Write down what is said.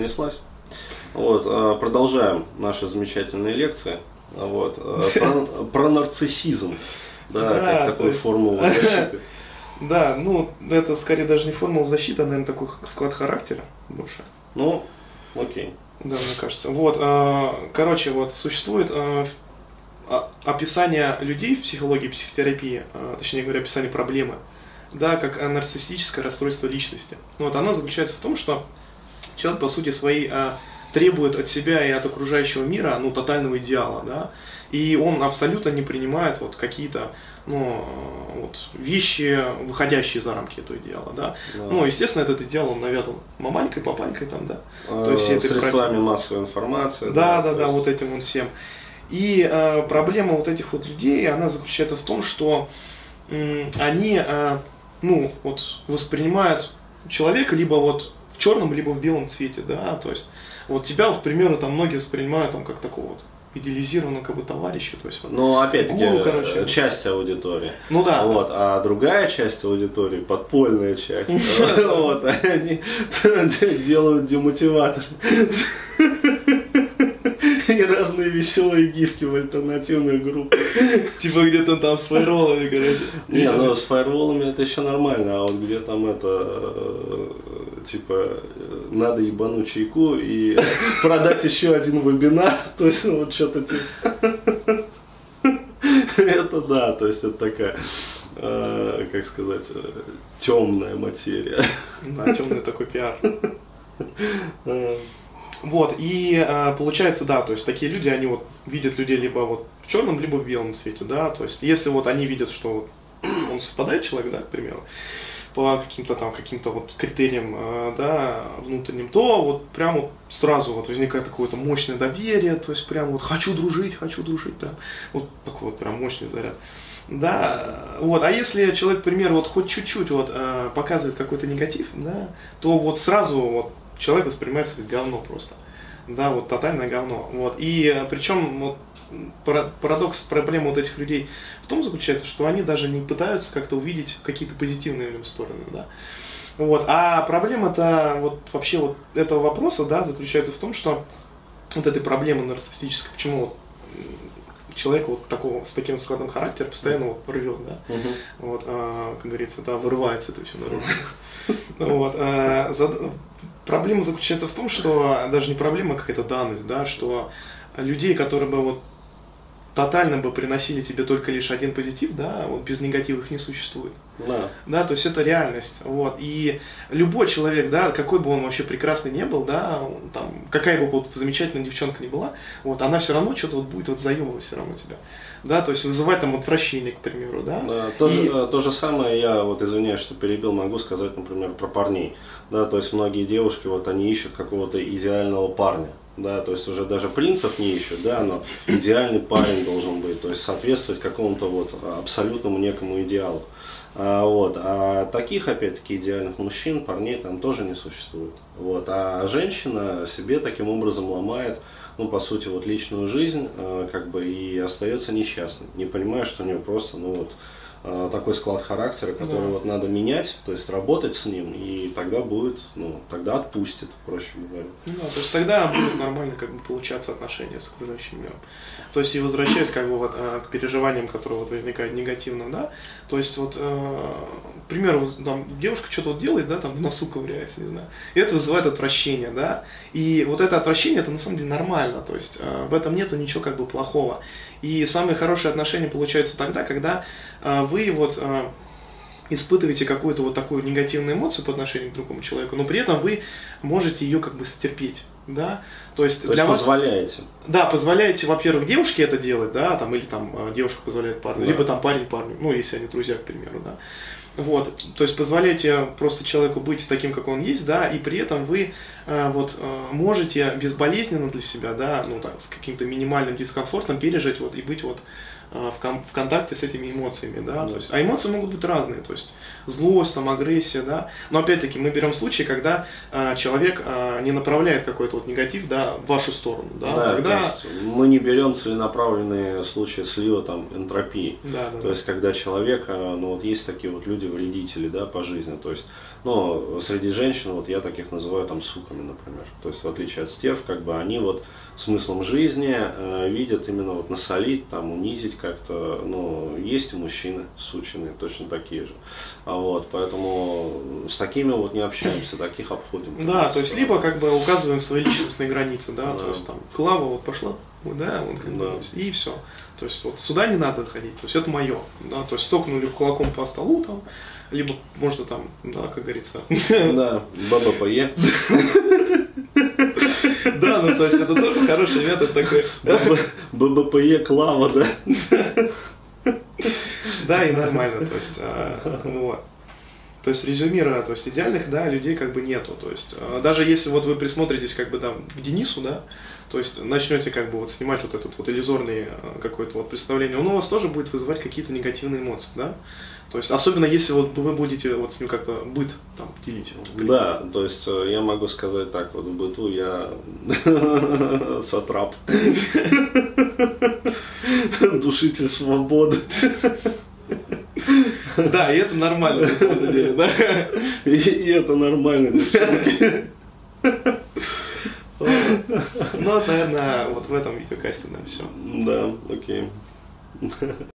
понеслась. Вот, э, продолжаем наши замечательные лекции. Вот, э, про, про нарциссизм. Да, Да, как такую есть- формулу защиты. Да, ну, это скорее даже не формула защиты, а, наверное, такой склад характера больше. Ну, окей. Да, мне кажется. Вот, э, короче, вот существует а- описание людей в психологии, психотерапии, точнее говоря, описание проблемы, да, как нарциссическое расстройство личности. Вот оно заключается в том, что человек, по сути, своей э, требует от себя и от окружающего мира, ну, тотального идеала, да, и он абсолютно не принимает вот какие-то, ну, э, вот, вещи, выходящие за рамки этого идеала, да. Да. Ну, естественно, этот идеал он навязан маманькой, папанькой там, да. Э, то есть это средствами против- массовой информации. Да, да, да, есть- вот этим вот всем. И э, проблема вот этих вот людей, она заключается в том, что м, они, э, ну, вот, воспринимают человека либо вот в черном, либо в белом цвете, да, то есть вот тебя вот, к примеру, там многие воспринимают там как такого вот идеализированного как бы товарища, то есть вот, Ну, опять-таки, Гуру, короче. э, часть аудитории. ну да, да. Вот, а другая часть аудитории, подпольная часть, вот, они делают демотиватор. И разные веселые гифки в альтернативных группах. типа где-то там с фаеролами, короче. Не, ну с фаерволами это еще нормально, а вот где там это, э, типа, э, надо ебануть чайку и продать еще один вебинар, то есть ну, вот что-то типа. Это да, то есть это такая, э, как сказать, темная материя. Да, темный такой пиар. Э, Вот, и э, получается, да, то есть такие люди, они вот видят людей либо вот в черном, либо в белом цвете, да, то есть если вот они видят, что он совпадает человек, да, к примеру, по каким-то там, каким-то вот критериям, э, да, внутренним, то вот прям вот сразу вот возникает какое-то мощное доверие, то есть прям вот хочу дружить, хочу дружить, да, вот такой вот прям мощный заряд. Да, вот, а если человек, к примеру, вот хоть чуть-чуть вот э, показывает какой-то негатив, да, то вот сразу вот человек воспринимается как говно просто. Да, вот тотальное говно. Вот. И э, причем вот, парадокс, проблема вот этих людей в том заключается, что они даже не пытаются как-то увидеть какие-то позитивные в стороны, да. Вот. А проблема-то вот вообще вот этого вопроса, да, заключается в том, что вот этой проблемы нарциссической, почему вот, человек вот такого, с таким складом характера постоянно вот рвет, да, мгм. вот, а, как говорится, да, вырывается это все наружу. Вот, а, Проблема заключается в том, что даже не проблема, а какая-то данность, да, что людей, которые бы вот тотально бы приносили тебе только лишь один позитив, да, вот без негатива их не существует. Да. Да, то есть это реальность. Вот. И любой человек, да, какой бы он вообще прекрасный не был, да, там, какая бы вот замечательная девчонка ни была, вот, она все равно что-то вот будет вот заебывать все равно тебя. Да, то есть вызывать там отвращение, к примеру, да. Да, то, И- же, э, то же самое, я вот извиняюсь, что перебил, могу сказать, например, про парней. Да, то есть многие девушки, вот они ищут какого-то идеального парня. Да, то есть уже даже принцев не ищут, да, но идеальный парень должен быть, то есть соответствовать какому-то вот абсолютному некому идеалу. А, вот, а таких, опять-таки, идеальных мужчин, парней там тоже не существует. Вот, а женщина себе таким образом ломает, ну, по сути, вот личную жизнь, э, как бы, и остается несчастной, не понимая, что у нее просто, ну, вот, такой склад характера, который Да. вот надо менять, то есть работать с ним, и тогда будет, ну, тогда отпустит, проще говоря. Ну да, то есть тогда будет нормально как бы получаться отношения с окружающим миром. То есть и возвращаясь как бы вот э, к переживаниям, которые вот возникают негативно, да, то есть вот, э, к примеру, там девушка что-то вот делает, да, там в носу ковыряется, не знаю, и это вызывает отвращение, да, и вот это отвращение, это на самом деле нормально, то есть э, в этом нету ничего как бы плохого. И самые хорошие отношения получаются тогда, когда э, вы вот э, испытываете какую-то вот такую негативную эмоцию по отношению к другому человеку, но при этом вы можете ее как бы стерпеть, да, то есть То для есть вас, позволяете. да, позволяете, во-первых, девушке это делать, да, там, или там э, девушка позволяет парню, Да. либо там парень парню, ну, если они друзья, к примеру, да, вот, то есть позволяете просто человеку быть таким, как он есть, да, и при этом вы вот э, можете безболезненно для себя, да, ну так, с каким-то минимальным дискомфортом пережить вот и быть вот э, в, кон- в контакте с этими эмоциями, да, Да. то есть, а эмоции могут быть разные, то есть злость, там, агрессия, да, но опять-таки мы берем случай, когда э, человек э, не направляет какой-то вот негатив, да, в вашу сторону, да, Да, тогда, то есть мы не берем целенаправленные случаи слива там энтропии. да, да, То есть, когда человек, э, ну вот есть такие вот люди, вредители, да, по жизни, то есть, но среди женщин, вот я таких называю там суками, например. То есть в отличие от стерв, как бы они вот смыслом жизни э, видят именно вот насолить, там унизить как-то, ну, есть и мужчины сученые, точно такие же. А вот, поэтому с такими вот не общаемся, таких обходим. Да, то есть либо как бы указываем свои личностные границы, да, да. то есть там Клава вот пошла, да, вот как да. бы, и все. То есть вот сюда не надо ходить, то есть это мое, да, то есть стукнули кулаком по столу там, либо можно там, да, как говорится. Да, баба пое. Да, ну то есть это тоже хороший метод такой. ББПЕ Клава, да? Да, и нормально, то есть, а, вот. То есть резюмируя, то есть идеальных, да, людей как бы нету. То есть а, даже если вот вы присмотритесь как бы там к Денису, да, то есть начнете как бы вот снимать вот этот вот иллюзорный а, какое-то вот представление, он у вас тоже будет вызывать какие-то негативные эмоции, да. То есть, особенно если вот вы будете вот с ним как-то быт там делить. Да, то есть э, я могу сказать так, вот в быту я сатрап. Душитель свободы. Да, и это нормально на самом деле, да. И, это нормально, Ну, наверное, вот в этом видеокасте, да, все. Да, окей.